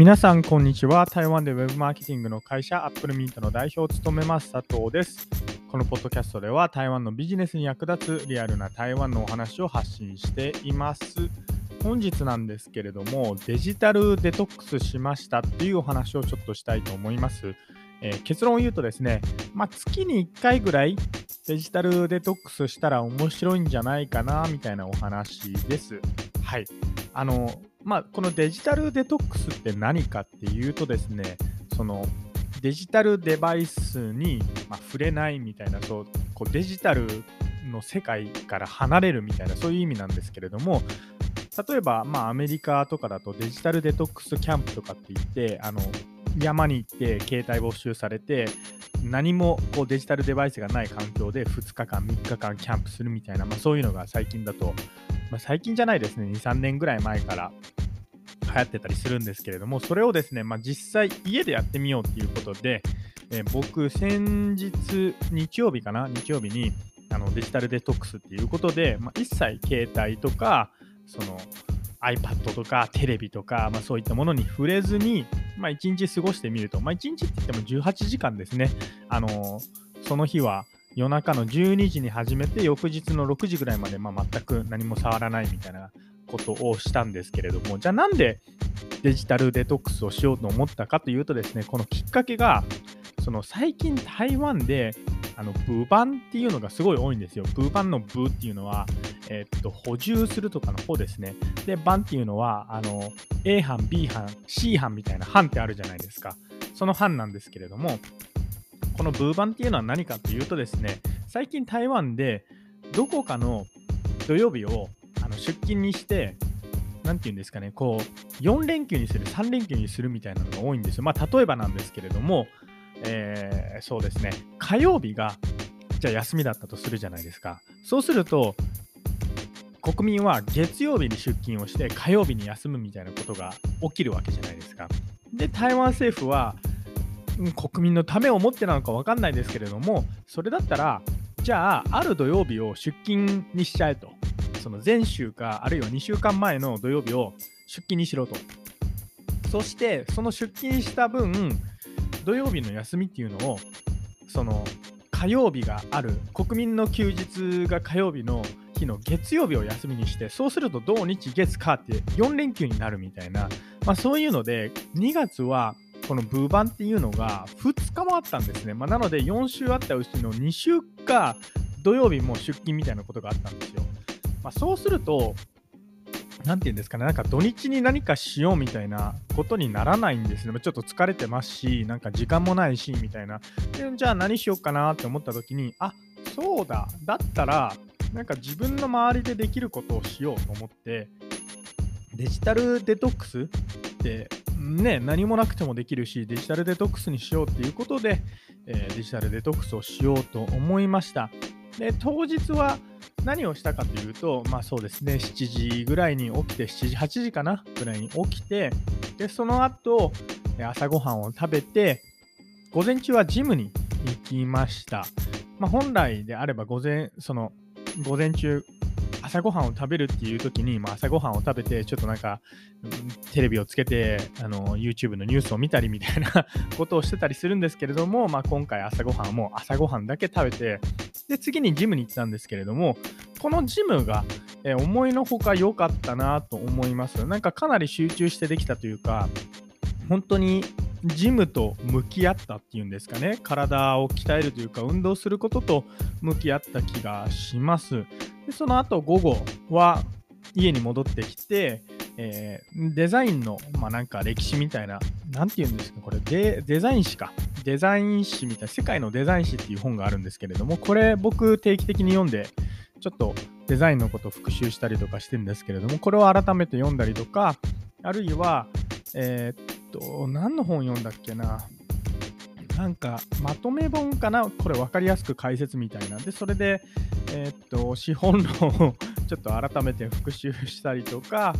皆さん、こんにちは。台湾でウェブマーケティングの会社、アップルミントの代表を務めます佐藤です。このポッドキャストでは、台湾のビジネスに役立つリアルな台湾のお話を発信しています。本日なんですけれども、デジタルデトックスしましたっていうお話をちょっとしたいと思います。えー、結論を言うとですね、まあ、月に1回ぐらいデジタルデトックスしたら面白いんじゃないかなみたいなお話です。はい。あの、まあ、このデジタルデトックスって何かっていうとですね、そのデジタルデバイスに、ま触れないみたいなそうこうデジタルの世界から離れるみたいなそういう意味なんですけれども例えば、まあ、アメリカとかだとデジタルデトックスキャンプとかって言ってあの山に行って携帯没収されて何もこうデジタルデバイスがない環境で2日間3日間キャンプするみたいな、まあ、そういうのが最近だとまあ、最近じゃないですね、2、3年ぐらい前から流行ってたりするんですけれども、それをですね、まあ、実際家でやってみようっていうことで、えー、僕、先日、日曜日かな、日曜日にあのデジタルデトックスっていうことで、まあ、一切携帯とか、その iPad とかテレビとか、まあ、そういったものに触れずに、まあ、1日過ごしてみると、まあ、1日って言っても18時間ですね、あのー、その日は夜中の12時に始めて翌日の6時ぐらいまで、まあ、全く何も触らないみたいなことをしたんですけれどもじゃあなんでデジタルデトックスをしようと思ったかというとですねこのきっかけがその最近台湾であのブバンっていうのがすごい多いんですよ。ブバンのブっていうのは、えー、っと補充するとかの方ですね。で、バンっていうのはあの A 班、B 班、C 班みたいな班ってあるじゃないですか。その班なんですけれども、このブーバンっていうのは何かというとですね、最近台湾でどこかの土曜日をあの出勤にして、何て言うんですかね、こう、4連休にする、3連休にするみたいなのが多いんですよ。まあ、例えばなんですけれども、えー、そうですね、火曜日が、じゃあ休みだったとするじゃないですか。そうすると、国民は月曜日に出勤をして火曜日に休むみたいなことが起きるわけじゃないですか。で、台湾政府は国民のためを思ってなのか分かんないですけれども、それだったら、じゃあ、ある土曜日を出勤にしちゃえと。その前週か、あるいは2週間前の土曜日を出勤にしろと。そして、その出勤した分、土曜日の休みっていうのを、その火曜日がある、国民の休日が火曜日の日の月曜日を休みにして、そうすると土日月火って4連休になるみたいな、まあ、そういうので、2月はこのブーバンっていうのが2日もあったんですね。まあ、なので4週あったうちの2週か土曜日も出勤みたいなことがあったんですよ。まあ、そうすると、何て言うんですかね、なんか土日に何かしようみたいなことにならないんですね。ちょっと疲れてますし、なんか時間もないし、みたいな。でじゃあ何しようかなって思った時に、あそうだ、だったら、なんか自分の周りでできることをしようと思って、デジタルデトックスってね、何もなくてもできるし、デジタルデトックスにしようっていうことで、えー、デジタルデトックスをしようと思いました。で、当日は何をしたかというと、まあそうですね、7時ぐらいに起きて、7時、8時かなぐらいに起きて、で、その後、朝ごはんを食べて、午前中はジムに行きました。まあ、本来であれば午前、その、午前中朝ごはんを食べるっていう時に、まあ、朝ごはんを食べて、ちょっとなんか、テレビをつけて、あの、YouTube のニュースを見たりみたいな ことをしてたりするんですけれども、まあ、今回朝ごはんも朝ごはんだけ食べて、で、次にジムに行ったんですけれども、このジムが、え思いのほか良かったなと思います。なんかかなり集中してできたというか、本当にジムと向き合ったっていうんですかね、体を鍛えるというか、運動することと向き合った気がします。でその後午後は家に戻ってきて、えー、デザインの、まあ、なんか歴史みたいな、なんて言うんですか、これデ、デザイン誌か。デザイン誌みたいな、世界のデザイン誌っていう本があるんですけれども、これ僕定期的に読んで、ちょっとデザインのことを復習したりとかしてるんですけれども、これを改めて読んだりとか、あるいは、えー、と、何の本読んだっけな？なんか、まとめ本かな？これ分かりやすく解説みたいなんで、それで、えー、っと、資本論をちょっと改めて復習したりとか、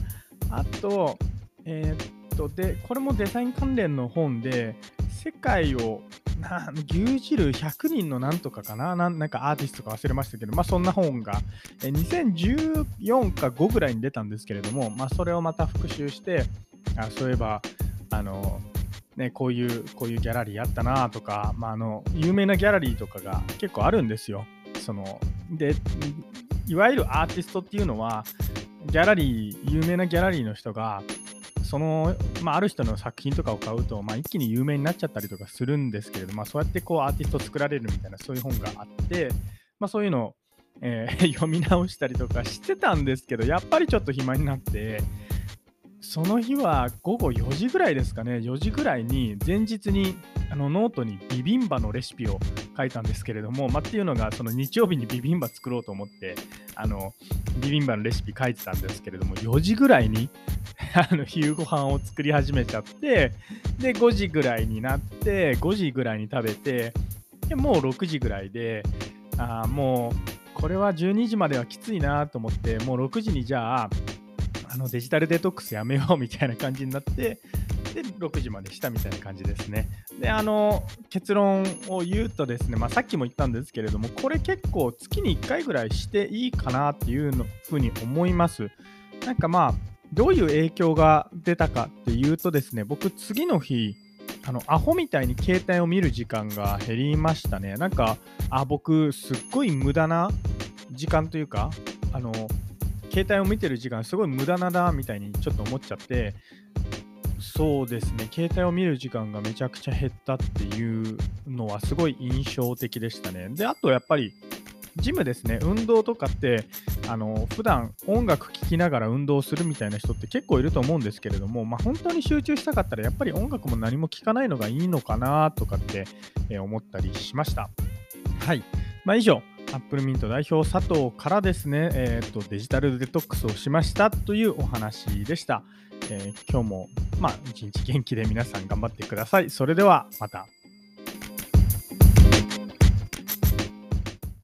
あと、えー、っと、で、これもデザイン関連の本で、世界をな牛耳る100人のなんとかかな？なんかアーティストか忘れましたけど、まあそんな本が、え2014か5ぐらいに出たんですけれども、まあそれをまた復習して、あそういえばあの、ね、こういう、こういうギャラリーあったなとか、まあ、あの、有名なギャラリーとかが結構あるんですよ。その、で、いわゆるアーティストっていうのは、ギャラリー、有名なギャラリーの人が、その、まあ、ある人の作品とかを買うと、まあ、一気に有名になっちゃったりとかするんですけれども、まあ、そうやってこうアーティスト作られるみたいな、そういう本があって、まあ、そういうのを、えー、読み直したりとかしてたんですけど、やっぱりちょっと暇になって、その日は午後4時ぐらいですかね、4時ぐらいに前日にあのノートにビビンバのレシピを書いたんですけれども、まあ、っていうのがその日曜日にビビンバ作ろうと思ってあのビビンバのレシピ書いてたんですけれども4時ぐらいに あの昼ご飯を作り始めちゃってで5時ぐらいになって5時ぐらいに食べてでもう6時ぐらいであもうこれは12時まではきついなと思ってもう6時にじゃああのデジタルデトックスやめようみたいな感じになってで6時までしたみたいな感じですね。であの結論を言うとですね、まあ、さっきも言ったんですけれどもこれ結構月に1回ぐらいしていいかなっていうのふうに思います。なんかまあどういう影響が出たかっていうとですね僕次の日あのアホみたいに携帯を見る時間が減りましたね。なんかあ僕すっごい無駄な時間というかあの携帯を見てる時間すごい無駄なだみたいにちょっと思っちゃってそうですね、携帯を見る時間がめちゃくちゃ減ったっていうのはすごい印象的でしたね。で、あとやっぱり、ジムですね、運動とかって、あの普段音楽聴きながら運動するみたいな人って結構いると思うんですけれども、まあ、本当に集中したかったら、やっぱり音楽も何も聴かないのがいいのかなとかって、え思ったりしました。はい。まあ、以上、アップルミント代表佐藤からですね、えーと、デジタルデトックスをしましたというお話でした。えー、今日も、まあ、一日元気で皆さん頑張ってください。それではまた。